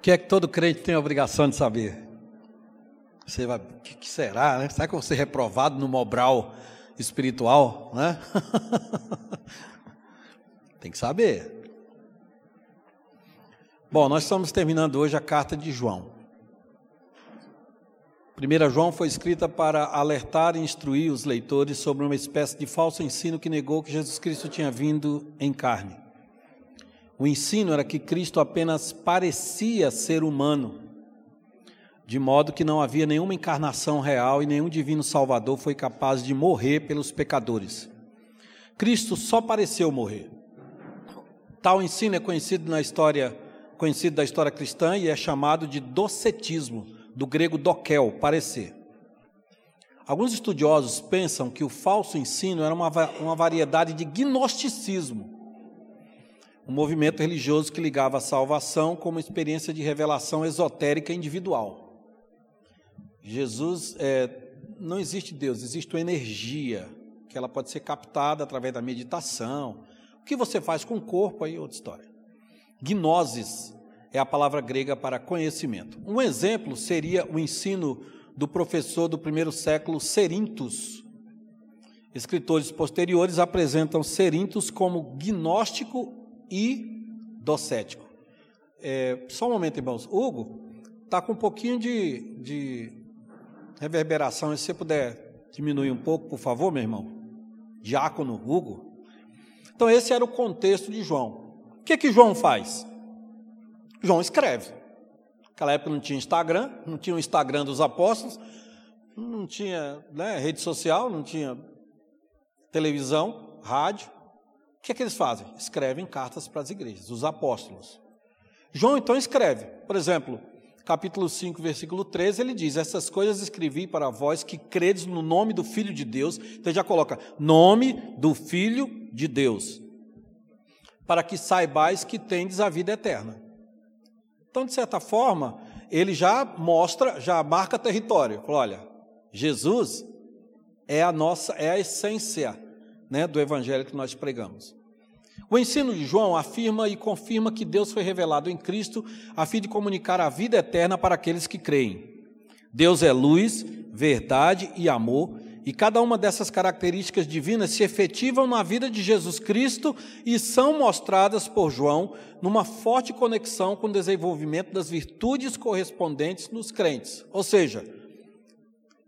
O que é que todo crente tem a obrigação de saber? Você vai, o que, que, será, né? Será que eu vou ser reprovado no Mobral espiritual, né? tem que saber. Bom, nós estamos terminando hoje a carta de João. 1 João foi escrita para alertar e instruir os leitores sobre uma espécie de falso ensino que negou que Jesus Cristo tinha vindo em carne. O ensino era que Cristo apenas parecia ser humano, de modo que não havia nenhuma encarnação real e nenhum divino Salvador foi capaz de morrer pelos pecadores. Cristo só pareceu morrer. Tal ensino é conhecido na história, conhecido da história cristã e é chamado de docetismo do grego dokel, parecer. Alguns estudiosos pensam que o falso ensino era uma, uma variedade de gnosticismo, um movimento religioso que ligava a salvação como uma experiência de revelação esotérica individual. Jesus, é, não existe Deus, existe uma energia que ela pode ser captada através da meditação. O que você faz com o corpo aí é outra história. Gnosis é a palavra grega para conhecimento. Um exemplo seria o ensino do professor do primeiro século Serintus. Escritores posteriores apresentam Serintus como gnóstico e docético. É, só um momento, irmãos. Hugo está com um pouquinho de, de reverberação. Se você puder diminuir um pouco, por favor, meu irmão. Diácono Hugo. Então, esse era o contexto de João. O que, que João faz? João escreve. Naquela época não tinha Instagram, não tinha o Instagram dos apóstolos, não tinha né, rede social, não tinha televisão, rádio. O que é que eles fazem? Escrevem cartas para as igrejas, os apóstolos. João então escreve, por exemplo, capítulo 5, versículo 13, ele diz: Essas coisas escrevi para vós que credes no nome do Filho de Deus. Então já coloca nome do Filho de Deus, para que saibais que tendes a vida eterna. Então, de certa forma, ele já mostra, já marca território. Fala, olha, Jesus é a nossa, é a essência né, do evangelho que nós pregamos. O ensino de João afirma e confirma que Deus foi revelado em Cristo a fim de comunicar a vida eterna para aqueles que creem. Deus é luz, verdade e amor, e cada uma dessas características divinas se efetivam na vida de Jesus Cristo e são mostradas por João numa forte conexão com o desenvolvimento das virtudes correspondentes nos crentes. Ou seja,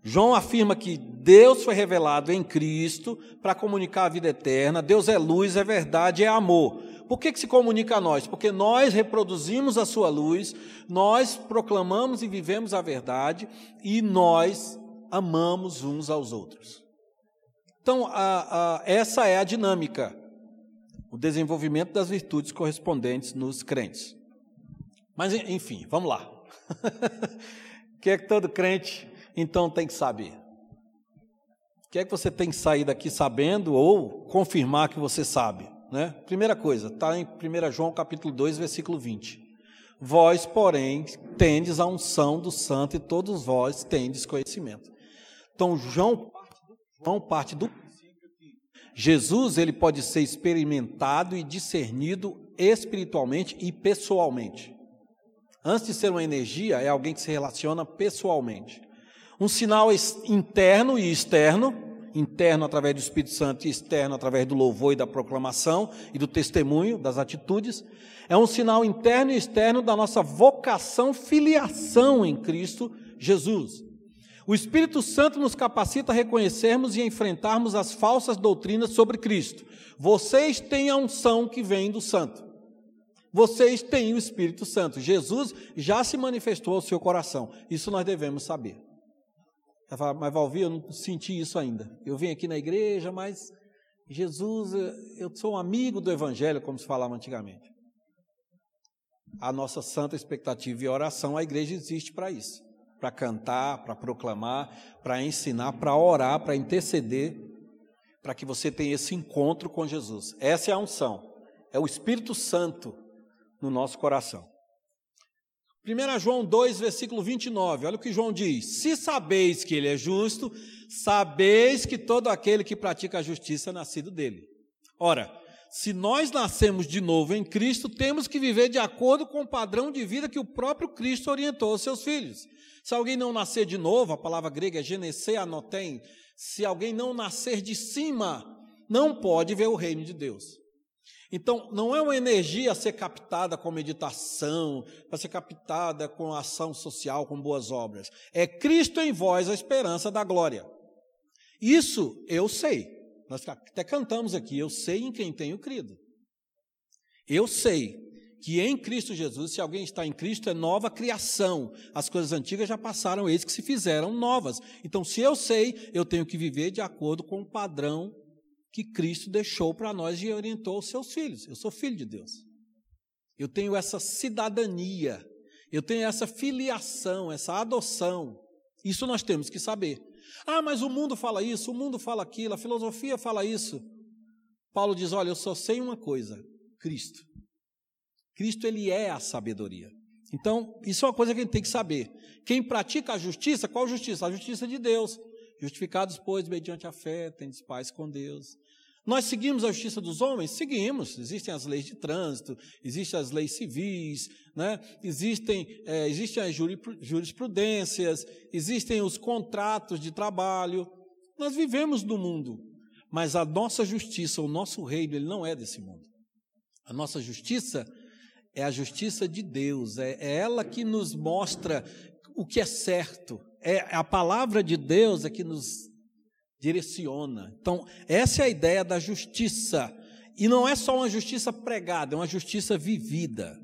João afirma que Deus foi revelado em Cristo para comunicar a vida eterna, Deus é luz, é verdade, é amor. Por que, que se comunica a nós? Porque nós reproduzimos a sua luz, nós proclamamos e vivemos a verdade e nós amamos uns aos outros. Então, a, a, essa é a dinâmica, o desenvolvimento das virtudes correspondentes nos crentes. Mas, enfim, vamos lá. o que é que todo crente, então, tem que saber? O que é que você tem que sair daqui sabendo ou confirmar que você sabe? Né? Primeira coisa, está em 1 João capítulo 2, versículo 20. Vós, porém, tendes a unção do santo e todos vós tendes conhecimento. Então, João, João parte do princípio que Jesus ele pode ser experimentado e discernido espiritualmente e pessoalmente. Antes de ser uma energia, é alguém que se relaciona pessoalmente. Um sinal interno e externo, interno através do Espírito Santo e externo através do louvor e da proclamação e do testemunho, das atitudes, é um sinal interno e externo da nossa vocação, filiação em Cristo Jesus. O Espírito Santo nos capacita a reconhecermos e enfrentarmos as falsas doutrinas sobre Cristo. Vocês têm a unção que vem do Santo. Vocês têm o Espírito Santo. Jesus já se manifestou ao seu coração. Isso nós devemos saber. Mas Valvi, eu não senti isso ainda. Eu vim aqui na igreja, mas Jesus, eu sou um amigo do Evangelho, como se falava antigamente. A nossa santa expectativa e oração, a igreja existe para isso para cantar, para proclamar, para ensinar, para orar, para interceder, para que você tenha esse encontro com Jesus. Essa é a unção, é o Espírito Santo no nosso coração. 1 João 2, versículo 29, olha o que João diz: Se sabeis que ele é justo, sabeis que todo aquele que pratica a justiça é nascido dele. Ora, se nós nascemos de novo em Cristo, temos que viver de acordo com o padrão de vida que o próprio Cristo orientou aos seus filhos. Se alguém não nascer de novo, a palavra grega é genese anotem, se alguém não nascer de cima, não pode ver o reino de Deus. Então, não é uma energia a ser captada com meditação, para ser captada com ação social, com boas obras. É Cristo em vós a esperança da glória. Isso eu sei. Nós até cantamos aqui, eu sei em quem tenho crido. Eu sei que em Cristo Jesus, se alguém está em Cristo, é nova criação. As coisas antigas já passaram, eis que se fizeram novas. Então, se eu sei, eu tenho que viver de acordo com o padrão que Cristo deixou para nós e orientou os seus filhos. Eu sou filho de Deus. Eu tenho essa cidadania, eu tenho essa filiação, essa adoção. Isso nós temos que saber. Ah, mas o mundo fala isso, o mundo fala aquilo, a filosofia fala isso. Paulo diz: Olha, eu só sei uma coisa: Cristo. Cristo, ele é a sabedoria. Então, isso é uma coisa que a gente tem que saber. Quem pratica a justiça, qual justiça? A justiça de Deus. Justificados, pois, mediante a fé, tendes paz com Deus. Nós seguimos a justiça dos homens? Seguimos. Existem as leis de trânsito, existem as leis civis, né? existem, é, existem as jurisprudências, existem os contratos de trabalho. Nós vivemos no mundo, mas a nossa justiça, o nosso reino, ele não é desse mundo. A nossa justiça é a justiça de Deus, é, é ela que nos mostra o que é certo, é a palavra de Deus é que nos direciona. Então, essa é a ideia da justiça. E não é só uma justiça pregada, é uma justiça vivida.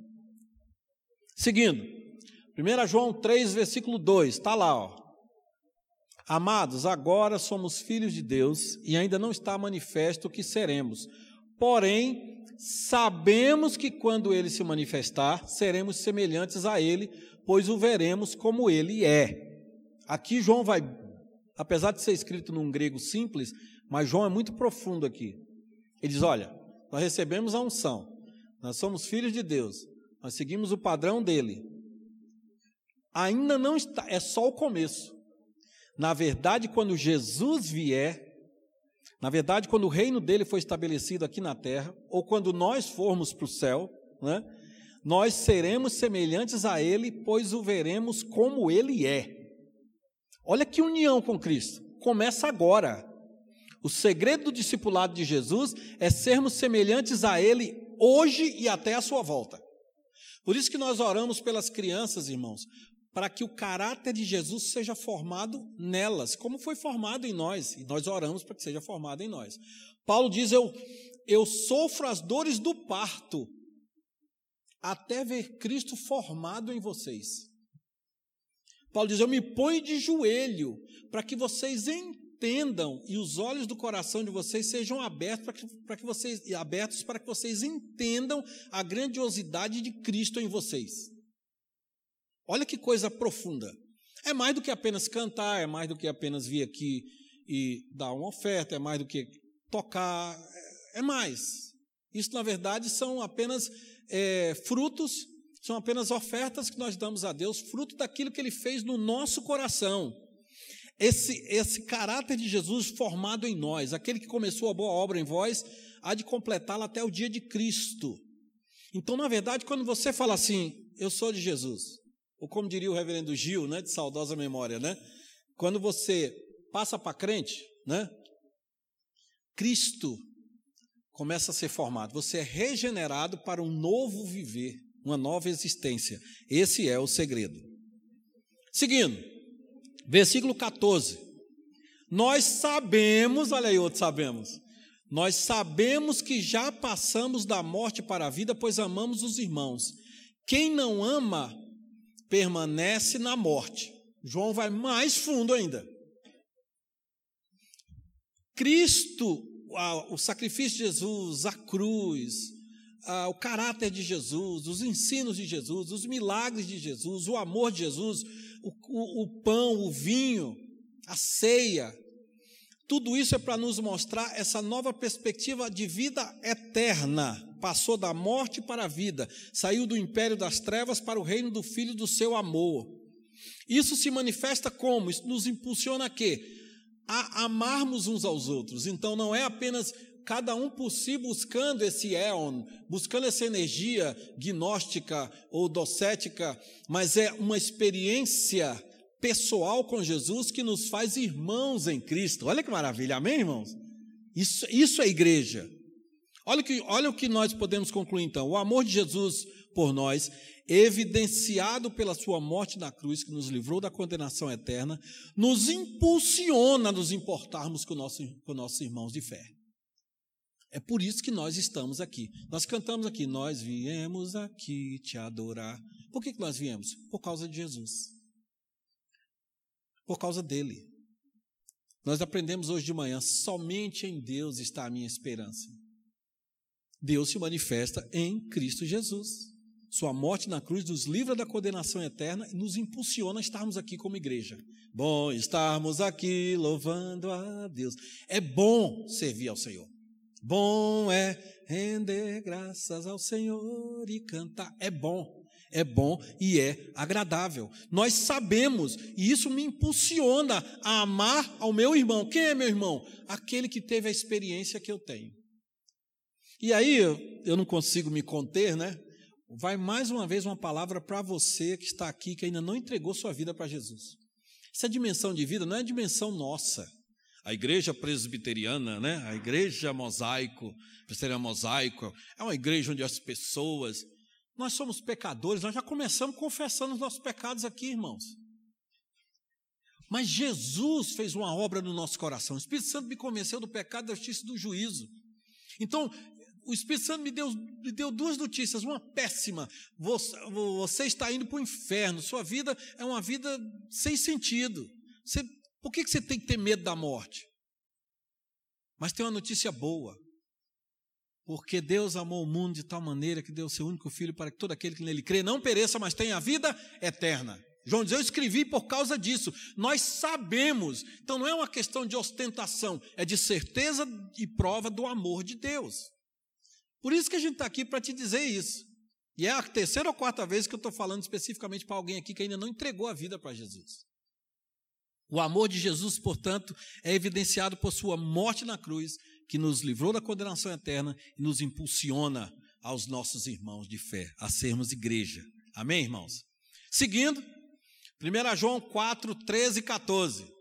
Seguindo, 1 João 3, versículo 2, está lá, ó. Amados, agora somos filhos de Deus e ainda não está manifesto o que seremos. Porém, sabemos que quando ele se manifestar, seremos semelhantes a ele, pois o veremos como ele é. Aqui João vai apesar de ser escrito num grego simples, mas João é muito profundo aqui. Ele diz: olha, nós recebemos a unção, nós somos filhos de Deus, nós seguimos o padrão dele. Ainda não está, é só o começo. Na verdade, quando Jesus vier, na verdade, quando o reino dele foi estabelecido aqui na terra, ou quando nós formos para o céu, né, nós seremos semelhantes a ele, pois o veremos como ele é. Olha que união com Cristo. Começa agora. O segredo do discipulado de Jesus é sermos semelhantes a Ele hoje e até a sua volta. Por isso que nós oramos pelas crianças, irmãos, para que o caráter de Jesus seja formado nelas, como foi formado em nós, e nós oramos para que seja formado em nós. Paulo diz: Eu, eu sofro as dores do parto, até ver Cristo formado em vocês. Paulo diz: Eu me ponho de joelho para que vocês entendam e os olhos do coração de vocês sejam abertos para que, para que vocês abertos para que vocês entendam a grandiosidade de Cristo em vocês. Olha que coisa profunda. É mais do que apenas cantar, é mais do que apenas vir aqui e dar uma oferta, é mais do que tocar, é mais. Isso, na verdade, são apenas é, frutos são apenas ofertas que nós damos a Deus, fruto daquilo que Ele fez no nosso coração. Esse, esse caráter de Jesus formado em nós, aquele que começou a boa obra em vós, há de completá-la até o dia de Cristo. Então, na verdade, quando você fala assim, eu sou de Jesus, ou como diria o reverendo Gil, né, de saudosa memória, né? Quando você passa para crente, né? Cristo começa a ser formado, você é regenerado para um novo viver uma nova existência. Esse é o segredo. Seguindo, versículo 14. Nós sabemos, olha aí outro sabemos. Nós sabemos que já passamos da morte para a vida, pois amamos os irmãos. Quem não ama permanece na morte. João vai mais fundo ainda. Cristo, o sacrifício de Jesus, a cruz, ah, o caráter de Jesus, os ensinos de Jesus, os milagres de Jesus, o amor de Jesus, o, o, o pão, o vinho, a ceia, tudo isso é para nos mostrar essa nova perspectiva de vida eterna. Passou da morte para a vida, saiu do império das trevas para o reino do Filho do seu amor. Isso se manifesta como? Isso nos impulsiona a quê? A amarmos uns aos outros. Então não é apenas cada um por si buscando esse éon, buscando essa energia gnóstica ou docética, mas é uma experiência pessoal com Jesus que nos faz irmãos em Cristo. Olha que maravilha, amém, irmãos? Isso, isso é igreja. Olha, que, olha o que nós podemos concluir então. O amor de Jesus por nós, evidenciado pela sua morte na cruz, que nos livrou da condenação eterna, nos impulsiona a nos importarmos com, com nossos irmãos de fé. É por isso que nós estamos aqui. Nós cantamos aqui, nós viemos aqui te adorar. Por que, que nós viemos? Por causa de Jesus. Por causa dele. Nós aprendemos hoje de manhã, somente em Deus está a minha esperança. Deus se manifesta em Cristo Jesus. Sua morte na cruz nos livra da condenação eterna e nos impulsiona a estarmos aqui como igreja. Bom estarmos aqui louvando a Deus. É bom servir ao Senhor. Bom é render graças ao Senhor e cantar. É bom, é bom e é agradável. Nós sabemos, e isso me impulsiona a amar ao meu irmão. Quem é meu irmão? Aquele que teve a experiência que eu tenho. E aí eu não consigo me conter, né? Vai mais uma vez uma palavra para você que está aqui, que ainda não entregou sua vida para Jesus. Essa dimensão de vida não é dimensão nossa. A igreja presbiteriana, né? a igreja mosaico, presbiteriana mosaico, é uma igreja onde as pessoas. Nós somos pecadores, nós já começamos confessando os nossos pecados aqui, irmãos. Mas Jesus fez uma obra no nosso coração. O Espírito Santo me convenceu do pecado, da justiça e do juízo. Então, o Espírito Santo me deu, me deu duas notícias. Uma péssima: você, você está indo para o inferno, sua vida é uma vida sem sentido. Você, por que você tem que ter medo da morte? Mas tem uma notícia boa. Porque Deus amou o mundo de tal maneira que deu o seu único filho para que todo aquele que nele crê não pereça, mas tenha a vida eterna. João diz: Eu escrevi por causa disso. Nós sabemos. Então não é uma questão de ostentação, é de certeza e prova do amor de Deus. Por isso que a gente está aqui para te dizer isso. E é a terceira ou quarta vez que eu estou falando especificamente para alguém aqui que ainda não entregou a vida para Jesus. O amor de Jesus, portanto, é evidenciado por sua morte na cruz, que nos livrou da condenação eterna e nos impulsiona aos nossos irmãos de fé, a sermos igreja. Amém, irmãos? Seguindo, 1 João 4, 13 e 14.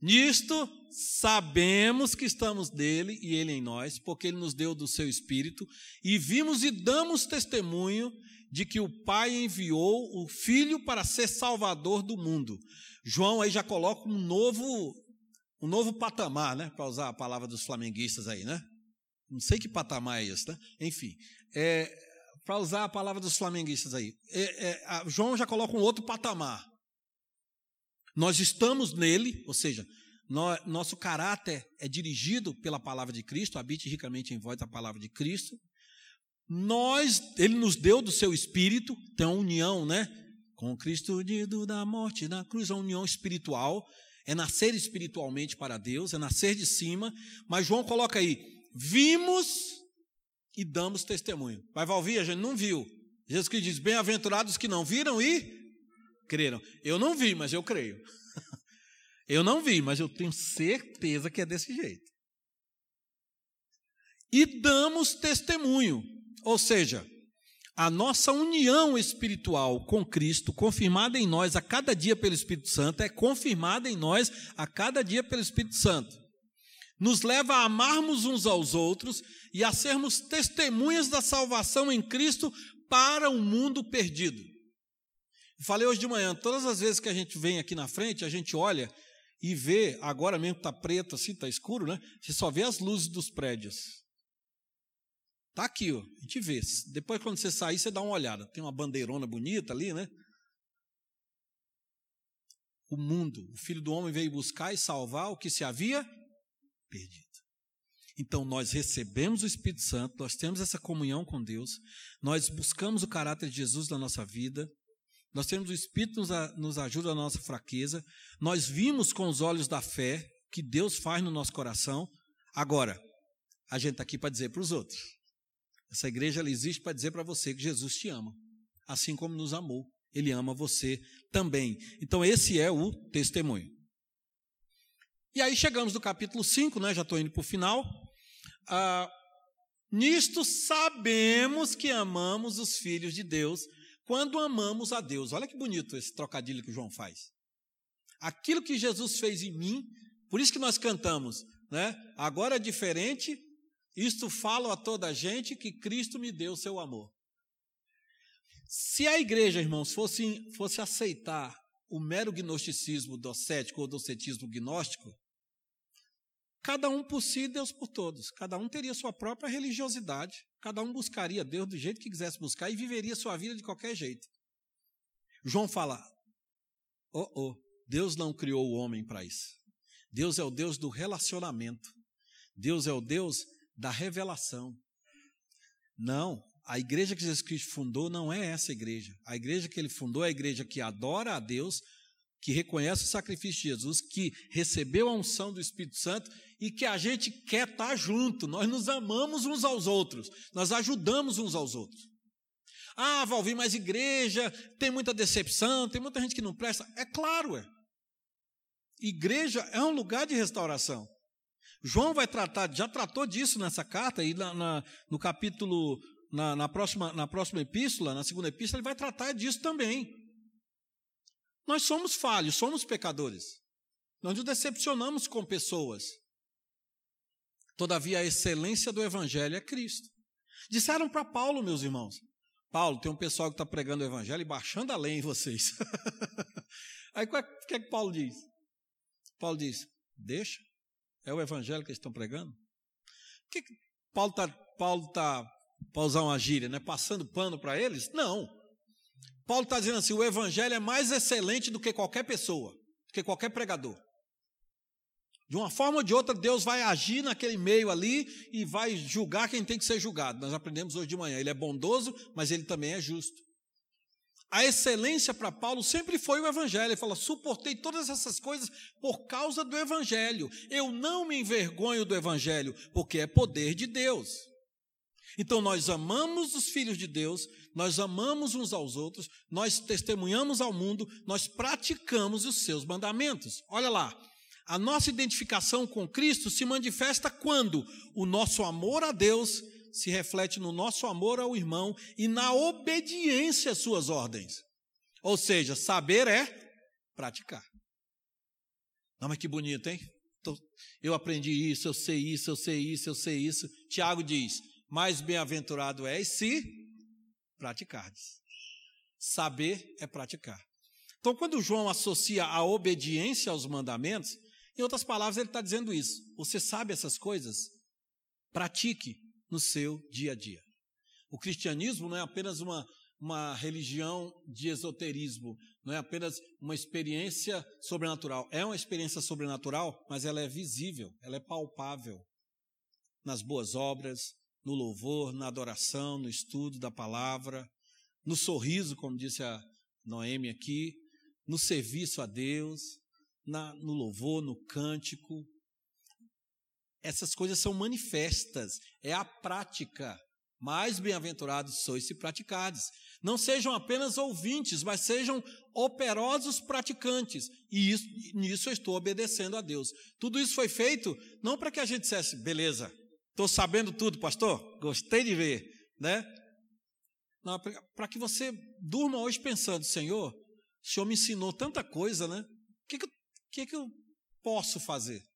Nisto sabemos que estamos nele e ele em nós, porque ele nos deu do seu espírito, e vimos e damos testemunho de que o Pai enviou o Filho para ser salvador do mundo. João aí já coloca um novo um novo patamar, né, para usar a palavra dos flamenguistas aí, né? Não sei que patamar é esse, né? Enfim, é, para usar a palavra dos flamenguistas aí, é, é, João já coloca um outro patamar. Nós estamos nele, ou seja, nosso caráter é dirigido pela palavra de Cristo, habite ricamente em vós a palavra de Cristo. Nós, ele nos deu do seu espírito, tem uma união, né? Com Cristo unido da morte na cruz, a união espiritual, é nascer espiritualmente para Deus, é nascer de cima, mas João coloca aí, vimos e damos testemunho. Vai ouvir, a gente não viu. Jesus que diz: Bem-aventurados que não viram e creram. Eu não vi, mas eu creio. eu não vi, mas eu tenho certeza que é desse jeito. E damos testemunho, ou seja, a nossa união espiritual com Cristo, confirmada em nós a cada dia pelo Espírito Santo, é confirmada em nós a cada dia pelo Espírito Santo. Nos leva a amarmos uns aos outros e a sermos testemunhas da salvação em Cristo para o um mundo perdido. Falei hoje de manhã, todas as vezes que a gente vem aqui na frente, a gente olha e vê, agora mesmo está preto assim, está escuro, né? Você só vê as luzes dos prédios. Está aqui, ó, a gente vê. Depois, quando você sair, você dá uma olhada. Tem uma bandeirona bonita ali, né? O mundo, o Filho do Homem veio buscar e salvar o que se havia perdido. Então, nós recebemos o Espírito Santo, nós temos essa comunhão com Deus, nós buscamos o caráter de Jesus na nossa vida, nós temos o Espírito nos, nos ajuda na nossa fraqueza. Nós vimos com os olhos da fé que Deus faz no nosso coração. Agora, a gente está aqui para dizer para os outros. Essa igreja ela existe para dizer para você que Jesus te ama, assim como nos amou. Ele ama você também. Então, esse é o testemunho. E aí chegamos no capítulo 5, né? já estou indo para o final. Ah, Nisto sabemos que amamos os filhos de Deus quando amamos a Deus. Olha que bonito esse trocadilho que João faz. Aquilo que Jesus fez em mim, por isso que nós cantamos, né? Agora é diferente, isto falo a toda a gente que Cristo me deu seu amor. Se a igreja, irmãos, fosse, fosse aceitar o mero gnosticismo docético ou docetismo gnóstico, cada um por si, Deus por todos. Cada um teria sua própria religiosidade, cada um buscaria Deus do jeito que quisesse buscar e viveria sua vida de qualquer jeito. João fala: Oh, oh, Deus não criou o homem para isso. Deus é o Deus do relacionamento. Deus é o Deus da revelação. Não, a igreja que Jesus Cristo fundou não é essa igreja. A igreja que ele fundou é a igreja que adora a Deus, que reconhece o sacrifício de Jesus, que recebeu a unção do Espírito Santo e que a gente quer estar junto. Nós nos amamos uns aos outros, nós ajudamos uns aos outros. Ah, Valvir, mas igreja tem muita decepção, tem muita gente que não presta. É claro, é. Igreja é um lugar de restauração. João vai tratar, já tratou disso nessa carta, e na, na, no capítulo, na, na, próxima, na próxima epístola, na segunda epístola, ele vai tratar disso também. Nós somos falhos, somos pecadores. Nós nos decepcionamos com pessoas. Todavia, a excelência do Evangelho é Cristo. Disseram para Paulo, meus irmãos: Paulo, tem um pessoal que está pregando o Evangelho e baixando a lei em vocês. Aí o que, é que Paulo diz? Paulo diz: Deixa, é o evangelho que eles estão pregando? Que, que Paulo está, Paulo tá, para usar uma gíria, né, passando pano para eles? Não. Paulo está dizendo assim: o evangelho é mais excelente do que qualquer pessoa, do que qualquer pregador. De uma forma ou de outra, Deus vai agir naquele meio ali e vai julgar quem tem que ser julgado. Nós aprendemos hoje de manhã. Ele é bondoso, mas ele também é justo. A excelência para Paulo sempre foi o Evangelho. Ele fala: suportei todas essas coisas por causa do Evangelho. Eu não me envergonho do Evangelho, porque é poder de Deus. Então nós amamos os filhos de Deus, nós amamos uns aos outros, nós testemunhamos ao mundo, nós praticamos os seus mandamentos. Olha lá, a nossa identificação com Cristo se manifesta quando o nosso amor a Deus se reflete no nosso amor ao irmão e na obediência às suas ordens. Ou seja, saber é praticar. Não, mas que bonito, hein? Eu aprendi isso, eu sei isso, eu sei isso, eu sei isso. Tiago diz: Mais bem-aventurado és se praticardes. Saber é praticar. Então, quando João associa a obediência aos mandamentos, em outras palavras, ele está dizendo isso. Você sabe essas coisas? Pratique no seu dia a dia. O cristianismo não é apenas uma, uma religião de esoterismo, não é apenas uma experiência sobrenatural. É uma experiência sobrenatural, mas ela é visível, ela é palpável nas boas obras, no louvor, na adoração, no estudo da palavra, no sorriso, como disse a Noemi aqui, no serviço a Deus, na, no louvor, no cântico, essas coisas são manifestas, é a prática. Mais bem-aventurados sois se praticardes. Não sejam apenas ouvintes, mas sejam operosos praticantes. E isso, nisso eu estou obedecendo a Deus. Tudo isso foi feito não para que a gente dissesse, beleza, estou sabendo tudo, pastor, gostei de ver, né? Para que você durma hoje pensando, Senhor, o Senhor me ensinou tanta coisa, né? O que, que, que, que eu posso fazer?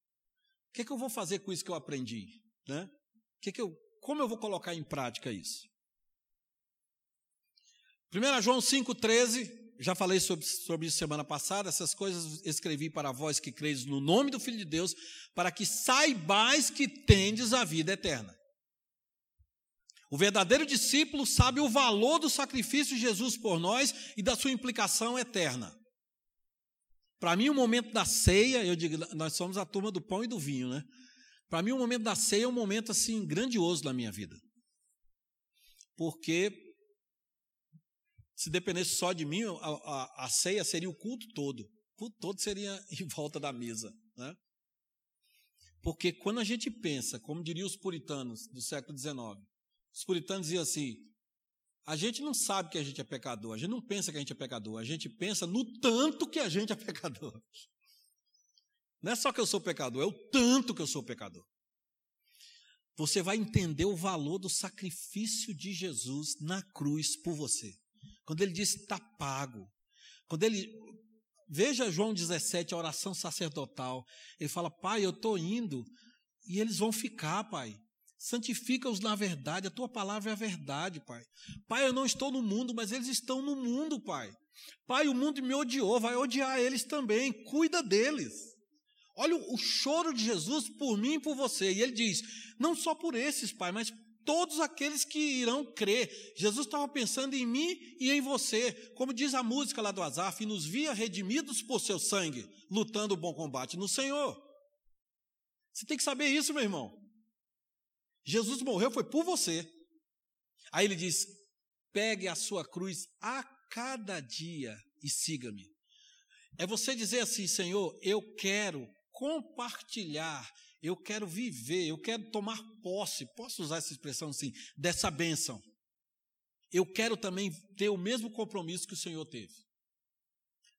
que, é que eu vou fazer com isso que eu aprendi? Né? Que que eu, como eu vou colocar em prática isso? 1 João 5,13, já falei sobre, sobre isso semana passada, essas coisas escrevi para vós que creis no nome do Filho de Deus, para que saibais que tendes a vida eterna. O verdadeiro discípulo sabe o valor do sacrifício de Jesus por nós e da sua implicação eterna. Para mim, o momento da ceia, eu digo, nós somos a turma do pão e do vinho, né? Para mim, o momento da ceia é um momento assim grandioso na minha vida. Porque se dependesse só de mim, a, a, a ceia seria o culto todo. O culto todo seria em volta da mesa, né? Porque quando a gente pensa, como diriam os puritanos do século XIX, os puritanos diziam assim: a gente não sabe que a gente é pecador, a gente não pensa que a gente é pecador, a gente pensa no tanto que a gente é pecador. Não é só que eu sou pecador, é o tanto que eu sou pecador. você vai entender o valor do sacrifício de Jesus na cruz por você. Quando ele diz está pago. Quando ele. Veja João 17, a oração sacerdotal. Ele fala: Pai, eu estou indo e eles vão ficar, Pai. Santifica-os na verdade, a tua palavra é a verdade, Pai. Pai, eu não estou no mundo, mas eles estão no mundo, Pai. Pai, o mundo me odiou, vai odiar eles também, cuida deles. Olha o choro de Jesus por mim e por você. E ele diz: não só por esses, Pai, mas todos aqueles que irão crer. Jesus estava pensando em mim e em você, como diz a música lá do Azaf, e nos via redimidos por seu sangue, lutando o bom combate no Senhor. Você tem que saber isso, meu irmão. Jesus morreu foi por você. Aí ele diz: pegue a sua cruz a cada dia e siga-me. É você dizer assim, Senhor, eu quero compartilhar eu quero viver, eu quero tomar posse, posso usar essa expressão assim, dessa bênção. Eu quero também ter o mesmo compromisso que o Senhor teve.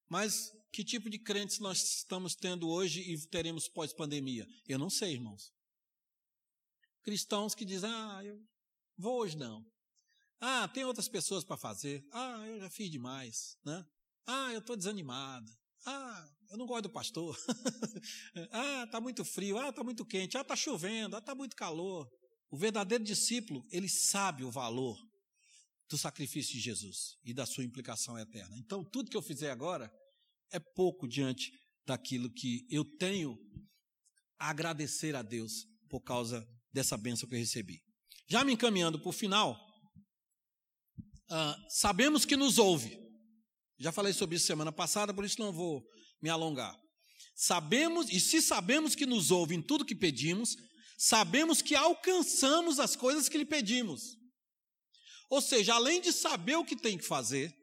Mas que tipo de crentes nós estamos tendo hoje e teremos pós-pandemia? Eu não sei, irmãos. Cristãos que dizem, ah, eu vou hoje não. Ah, tem outras pessoas para fazer. Ah, eu já fiz demais, né? Ah, eu estou desanimado. Ah, eu não gosto do pastor. ah, está muito frio. Ah, está muito quente. Ah, está chovendo. Ah, está muito calor. O verdadeiro discípulo, ele sabe o valor do sacrifício de Jesus e da sua implicação eterna. Então, tudo que eu fizer agora é pouco diante daquilo que eu tenho a agradecer a Deus por causa dessa bênção que eu recebi. Já me encaminhando para o final, ah, sabemos que nos ouve. Já falei sobre isso semana passada, por isso não vou me alongar. Sabemos, e se sabemos que nos ouve em tudo que pedimos, sabemos que alcançamos as coisas que lhe pedimos. Ou seja, além de saber o que tem que fazer,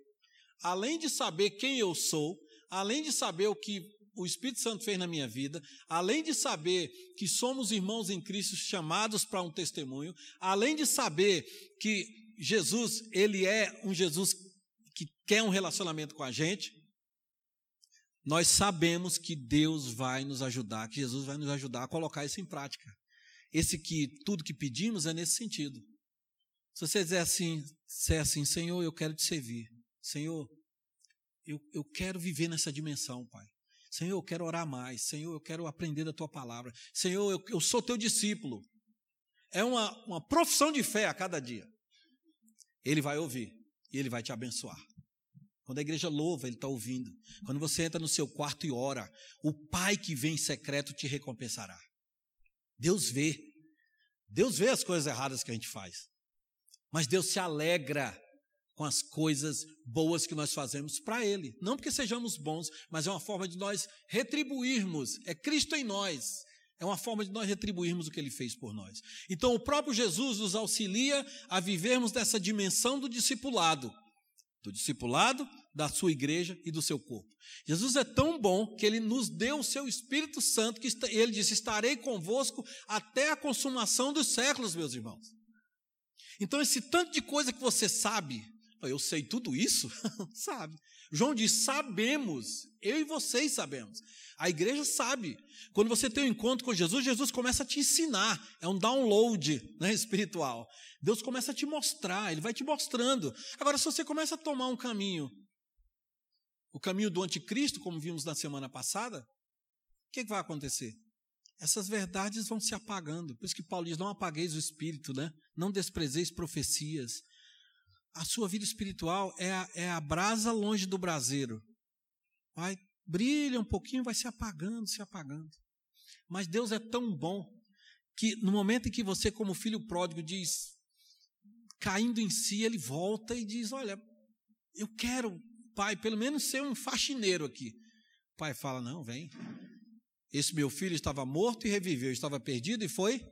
além de saber quem eu sou, além de saber o que o Espírito Santo fez na minha vida, além de saber que somos irmãos em Cristo chamados para um testemunho, além de saber que Jesus, ele é um Jesus que quer um relacionamento com a gente, nós sabemos que Deus vai nos ajudar, que Jesus vai nos ajudar a colocar isso em prática. Esse que tudo que pedimos é nesse sentido. Se você dizer assim, se é assim, Senhor, eu quero te servir. Senhor, eu, eu quero viver nessa dimensão, Pai. Senhor, eu quero orar mais. Senhor, eu quero aprender da tua palavra. Senhor, eu, eu sou teu discípulo. É uma, uma profissão de fé a cada dia. Ele vai ouvir e ele vai te abençoar. Quando a igreja louva, ele está ouvindo. Quando você entra no seu quarto e ora, o Pai que vem em secreto te recompensará. Deus vê. Deus vê as coisas erradas que a gente faz. Mas Deus se alegra com as coisas boas que nós fazemos para Ele. Não porque sejamos bons, mas é uma forma de nós retribuirmos. É Cristo em nós. É uma forma de nós retribuirmos o que Ele fez por nós. Então, o próprio Jesus nos auxilia a vivermos dessa dimensão do discipulado do discipulado, da sua igreja e do seu corpo. Jesus é tão bom que ele nos deu o seu Espírito Santo, que ele disse: Estarei convosco até a consumação dos séculos, meus irmãos. Então, esse tanto de coisa que você sabe, eu sei tudo isso? sabe. João diz: sabemos, eu e vocês sabemos. A igreja sabe. Quando você tem um encontro com Jesus, Jesus começa a te ensinar. É um download né, espiritual. Deus começa a te mostrar, Ele vai te mostrando. Agora, se você começa a tomar um caminho, o caminho do anticristo, como vimos na semana passada, o que, que vai acontecer? Essas verdades vão se apagando. Por isso que Paulo diz: não apagueis o espírito, né? não desprezeis profecias. A sua vida espiritual é a, é a brasa longe do braseiro. Vai brilha um pouquinho, vai se apagando, se apagando. Mas Deus é tão bom que no momento em que você, como filho pródigo, diz, caindo em si, ele volta e diz: Olha, eu quero, pai, pelo menos ser um faxineiro aqui. O pai fala: Não, vem. Esse meu filho estava morto e reviveu, estava perdido e foi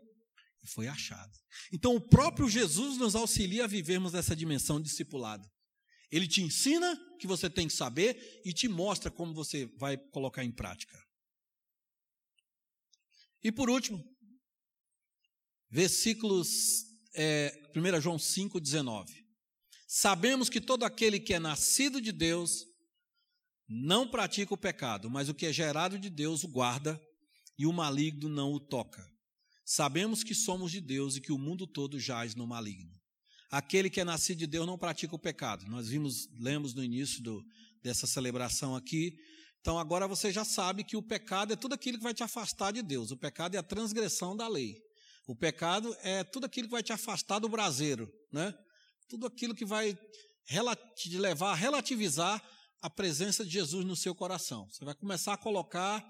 e foi achado. Então o próprio Jesus nos auxilia a vivermos essa dimensão discipulado. Ele te ensina que você tem que saber e te mostra como você vai colocar em prática. E por último, versículos é, 1 João 5, 19. Sabemos que todo aquele que é nascido de Deus não pratica o pecado, mas o que é gerado de Deus o guarda e o maligno não o toca. Sabemos que somos de Deus e que o mundo todo jaz no maligno. Aquele que é nascido de Deus não pratica o pecado. Nós vimos, lemos no início do, dessa celebração aqui. Então agora você já sabe que o pecado é tudo aquilo que vai te afastar de Deus. O pecado é a transgressão da lei. O pecado é tudo aquilo que vai te afastar do braseiro, né? Tudo aquilo que vai te levar a relativizar a presença de Jesus no seu coração. Você vai começar a colocar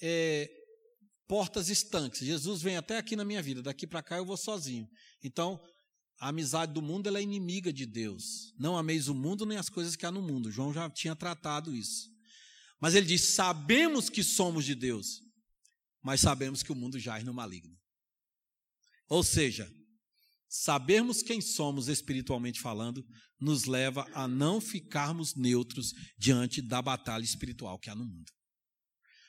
é, portas estanques. Jesus vem até aqui na minha vida, daqui para cá eu vou sozinho. Então, a amizade do mundo ela é inimiga de Deus. Não ameis o mundo nem as coisas que há no mundo. João já tinha tratado isso. Mas ele diz: sabemos que somos de Deus, mas sabemos que o mundo jaz no maligno. Ou seja, sabermos quem somos espiritualmente falando nos leva a não ficarmos neutros diante da batalha espiritual que há no mundo.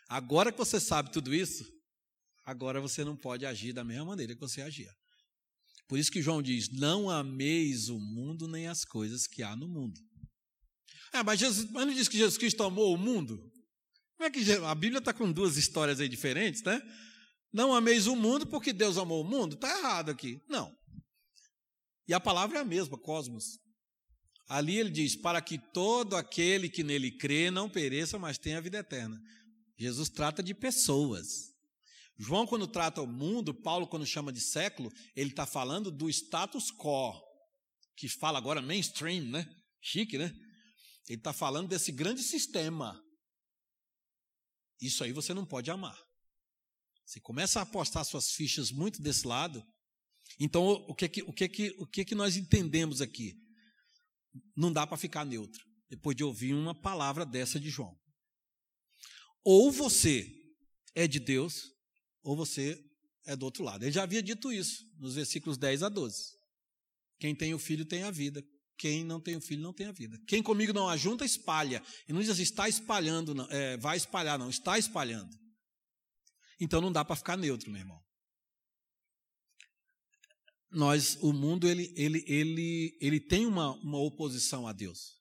Agora que você sabe tudo isso, agora você não pode agir da mesma maneira que você agia. Por isso que João diz: Não ameis o mundo nem as coisas que há no mundo. Ah, mas, Jesus, mas não diz que Jesus Cristo amou o mundo? Como é que a Bíblia está com duas histórias aí diferentes, né? Não ameis o mundo porque Deus amou o mundo? Está errado aqui. Não. E a palavra é a mesma, cosmos. Ali ele diz: Para que todo aquele que nele crê não pereça, mas tenha a vida eterna. Jesus trata de pessoas. João, quando trata o mundo, Paulo, quando chama de século, ele está falando do status quo, que fala agora mainstream, né? Chique, né? Ele está falando desse grande sistema. Isso aí você não pode amar. Você começa a apostar suas fichas muito desse lado. Então, o que, o que, o que, que nós entendemos aqui? Não dá para ficar neutro, depois de ouvir uma palavra dessa de João. Ou você é de Deus, ou você é do outro lado. Ele já havia dito isso nos versículos 10 a 12. Quem tem o filho tem a vida. Quem não tem o filho não tem a vida. Quem comigo não ajunta, espalha. E não diz assim, está espalhando, não, é, vai espalhar, não, está espalhando. Então não dá para ficar neutro, meu irmão. Nós, o mundo, ele, ele, ele, ele tem uma, uma oposição a Deus.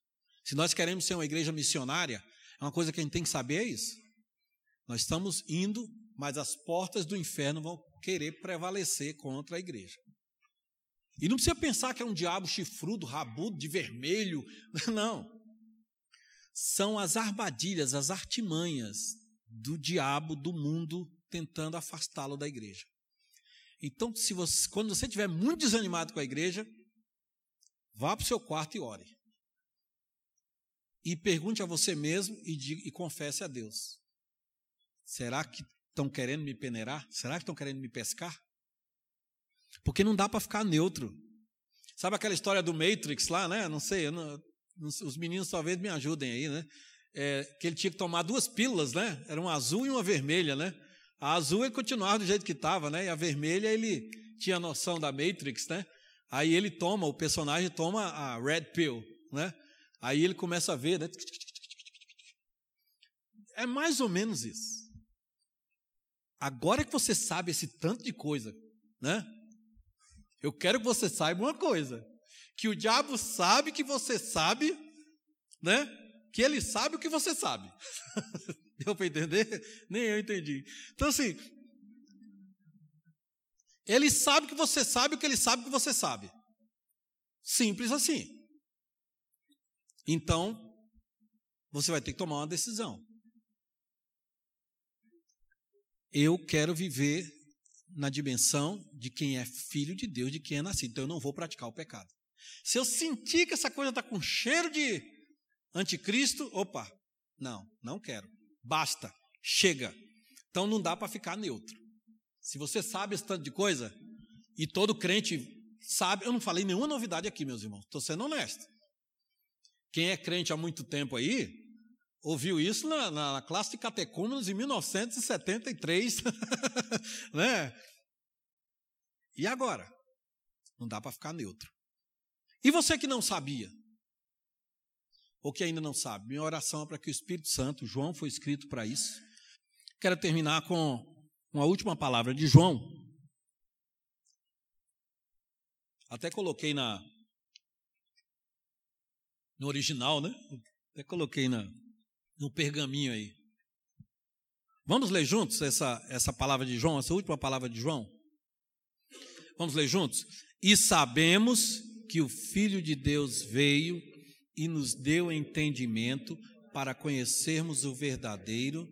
Se nós queremos ser uma igreja missionária, é uma coisa que a gente tem que saber é isso. Nós estamos indo mas as portas do inferno vão querer prevalecer contra a igreja. E não precisa pensar que é um diabo chifrudo, rabudo, de vermelho. Não. São as armadilhas, as artimanhas do diabo, do mundo, tentando afastá-lo da igreja. Então, se você, quando você estiver muito desanimado com a igreja, vá para o seu quarto e ore. E pergunte a você mesmo e, diga, e confesse a Deus: será que Estão querendo me peneirar? Será que estão querendo me pescar? Porque não dá para ficar neutro. Sabe aquela história do Matrix lá, né? Não sei, não, os meninos talvez me ajudem aí, né? É, que ele tinha que tomar duas pílulas, né? Era uma azul e uma vermelha, né? A azul ele continuava do jeito que estava, né? E a vermelha ele tinha noção da Matrix, né? Aí ele toma, o personagem toma a red pill, né? Aí ele começa a ver, né? É mais ou menos isso. Agora que você sabe esse tanto de coisa, né? Eu quero que você saiba uma coisa: que o diabo sabe que você sabe, né? Que ele sabe o que você sabe. Deu para entender? Nem eu entendi. Então, assim, ele sabe que você sabe o que ele sabe que você sabe. Simples assim. Então, você vai ter que tomar uma decisão eu quero viver na dimensão de quem é filho de Deus, de quem é nascido. Então eu não vou praticar o pecado. Se eu sentir que essa coisa está com cheiro de anticristo, opa, não, não quero. Basta, chega. Então não dá para ficar neutro. Se você sabe esse tanto de coisa, e todo crente sabe, eu não falei nenhuma novidade aqui, meus irmãos, estou sendo honesto. Quem é crente há muito tempo aí, ouviu isso na, na classe de catecúmenos em 1973, né? E agora? Não dá para ficar neutro. E você que não sabia? Ou que ainda não sabe? Minha oração é para que o Espírito Santo, João foi escrito para isso. Quero terminar com uma última palavra de João. Até coloquei na no original, né? Até coloquei na, no pergaminho aí. Vamos ler juntos essa, essa palavra de João, essa última palavra de João? Vamos ler juntos? E sabemos que o Filho de Deus veio e nos deu entendimento para conhecermos o verdadeiro,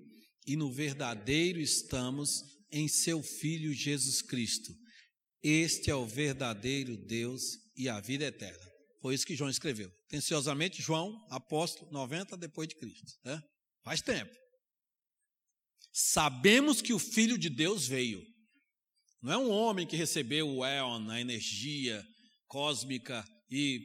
e no verdadeiro estamos em seu Filho Jesus Cristo. Este é o verdadeiro Deus e a vida eterna. Foi isso que João escreveu. Atenciosamente, João, apóstolo, 90 depois de Cristo. Né? Faz tempo. Sabemos que o Filho de Deus veio. Não é um homem que recebeu o éon, a energia cósmica e,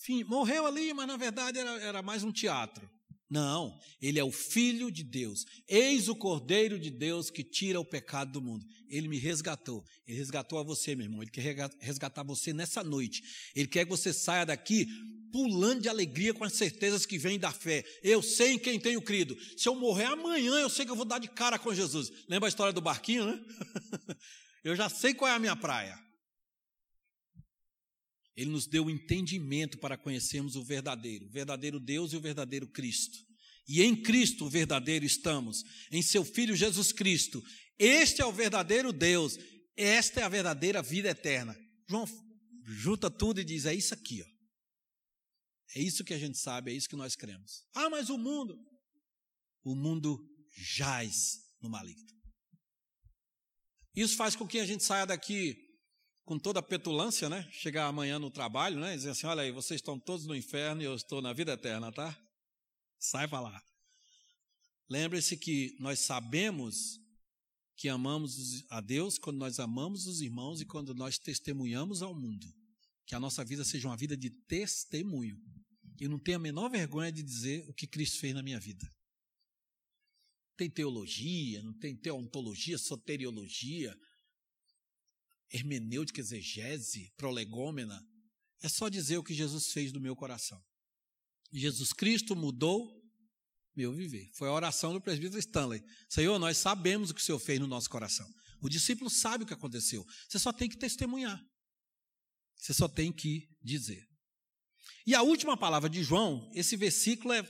enfim, morreu ali, mas na verdade era, era mais um teatro. Não, ele é o Filho de Deus. Eis o Cordeiro de Deus que tira o pecado do mundo. Ele me resgatou. Ele resgatou a você, meu irmão. Ele quer resgatar você nessa noite. Ele quer que você saia daqui pulando de alegria com as certezas que vêm da fé. Eu sei em quem tenho crido. Se eu morrer amanhã, eu sei que eu vou dar de cara com Jesus. Lembra a história do barquinho, né? eu já sei qual é a minha praia. Ele nos deu o entendimento para conhecermos o verdadeiro, o verdadeiro Deus e o verdadeiro Cristo. E em Cristo, o verdadeiro, estamos, em seu Filho Jesus Cristo. Este é o verdadeiro Deus, esta é a verdadeira vida eterna. João junta tudo e diz: é isso aqui, ó. É isso que a gente sabe, é isso que nós cremos. Ah, mas o mundo. O mundo jaz no maligno. Isso faz com que a gente saia daqui com toda a petulância, né? Chegar amanhã no trabalho, né? E dizer assim: olha aí, vocês estão todos no inferno e eu estou na vida eterna, tá? Sai para lá. Lembre-se que nós sabemos que amamos a Deus quando nós amamos os irmãos e quando nós testemunhamos ao mundo. Que a nossa vida seja uma vida de testemunho. E não tenho a menor vergonha de dizer o que Cristo fez na minha vida. Tem teologia, não tem teontologia, soteriologia, hermenêutica, exegese, prolegômena, é só dizer o que Jesus fez no meu coração. Jesus Cristo mudou meu viver. Foi a oração do presbítero Stanley. Senhor, nós sabemos o que o Senhor fez no nosso coração. O discípulo sabe o que aconteceu. Você só tem que testemunhar. Você só tem que dizer. E a última palavra de João, esse versículo é,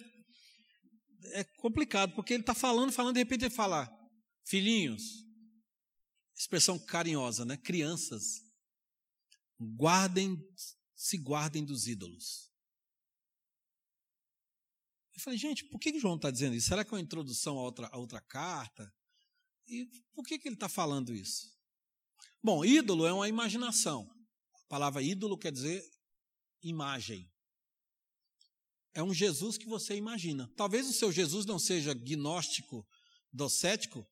é complicado, porque ele está falando, falando, de repente ele fala: Filhinhos, expressão carinhosa, né? Crianças, guardem, se guardem dos ídolos. Eu falei, gente, por que, que João está dizendo isso? Será que é uma introdução a outra, a outra carta? E por que, que ele está falando isso? Bom, ídolo é uma imaginação. A palavra ídolo quer dizer imagem. É um Jesus que você imagina. Talvez o seu Jesus não seja gnóstico, docético,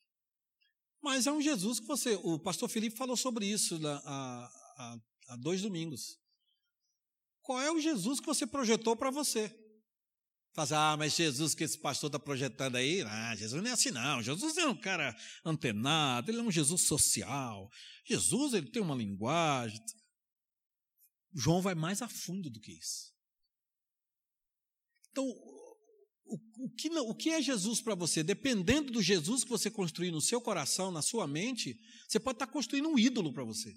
mas é um Jesus que você. O pastor Felipe falou sobre isso há, há, há dois domingos. Qual é o Jesus que você projetou para você? Faz, ah, mas Jesus que esse pastor está projetando aí, ah, Jesus não é assim não. Jesus é um cara antenado, ele é um Jesus social. Jesus, ele tem uma linguagem. João vai mais a fundo do que isso. Então, o, o, que, o que é Jesus para você? Dependendo do Jesus que você construir no seu coração, na sua mente, você pode estar tá construindo um ídolo para você.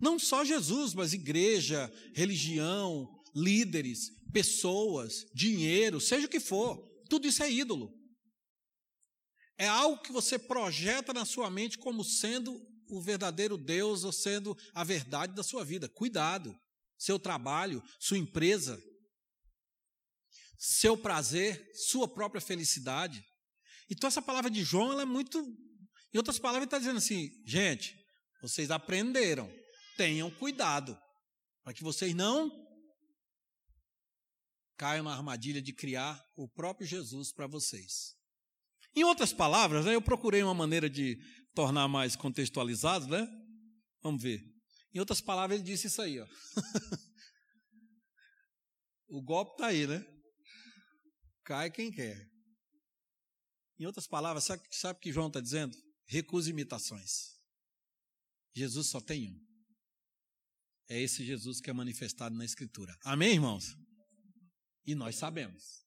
Não só Jesus, mas igreja, religião, líderes, pessoas, dinheiro, seja o que for, tudo isso é ídolo. É algo que você projeta na sua mente como sendo o verdadeiro Deus ou sendo a verdade da sua vida. Cuidado. Seu trabalho, sua empresa, seu prazer, sua própria felicidade. Então, essa palavra de João ela é muito. Em outras palavras, ele está dizendo assim: gente, vocês aprenderam, tenham cuidado, para que vocês não caiam na armadilha de criar o próprio Jesus para vocês. Em outras palavras, né, eu procurei uma maneira de tornar mais contextualizado, né? Vamos ver. Em outras palavras, ele disse isso aí, ó. o golpe está aí, né? Cai quem quer. Em outras palavras, sabe, sabe o que João está dizendo? Recusa imitações. Jesus só tem um. É esse Jesus que é manifestado na Escritura. Amém, irmãos? E nós sabemos.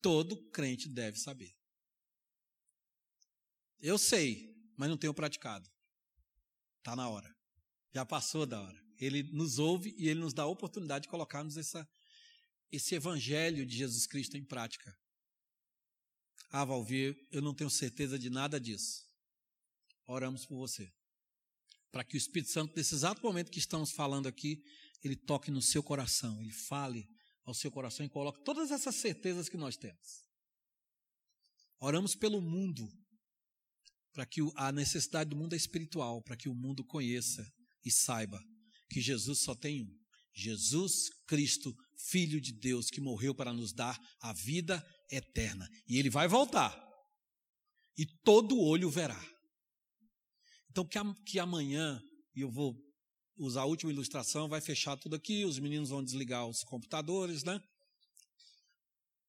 Todo crente deve saber. Eu sei, mas não tenho praticado. Está na hora. Já passou da hora. Ele nos ouve e ele nos dá a oportunidade de colocarmos essa esse evangelho de Jesus Cristo em prática. Ah, Valvir, eu não tenho certeza de nada disso. Oramos por você. para que o Espírito Santo, nesse exato momento que estamos falando aqui, ele toque no seu coração, ele fale ao seu coração e coloque todas essas certezas que nós temos. Oramos pelo mundo, para que a necessidade do mundo é espiritual, para que o mundo conheça e saiba que Jesus só tem um. Jesus Cristo, Filho de Deus, que morreu para nos dar a vida eterna. E ele vai voltar. E todo olho verá. Então, que, que amanhã, e eu vou usar a última ilustração, vai fechar tudo aqui, os meninos vão desligar os computadores, né?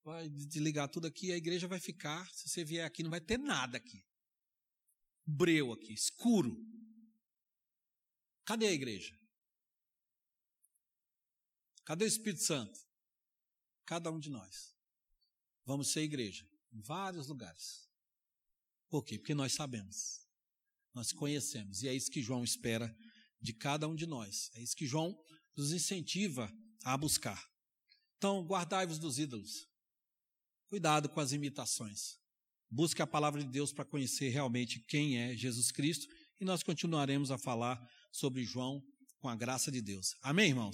Vai desligar tudo aqui, a igreja vai ficar, se você vier aqui, não vai ter nada aqui. Breu aqui, escuro. Cadê a igreja? Cadê o Espírito Santo? Cada um de nós. Vamos ser igreja em vários lugares. Por quê? Porque nós sabemos. Nós conhecemos. E é isso que João espera de cada um de nós. É isso que João nos incentiva a buscar. Então, guardai-vos dos ídolos. Cuidado com as imitações. Busque a palavra de Deus para conhecer realmente quem é Jesus Cristo e nós continuaremos a falar sobre João com a graça de Deus. Amém, irmãos?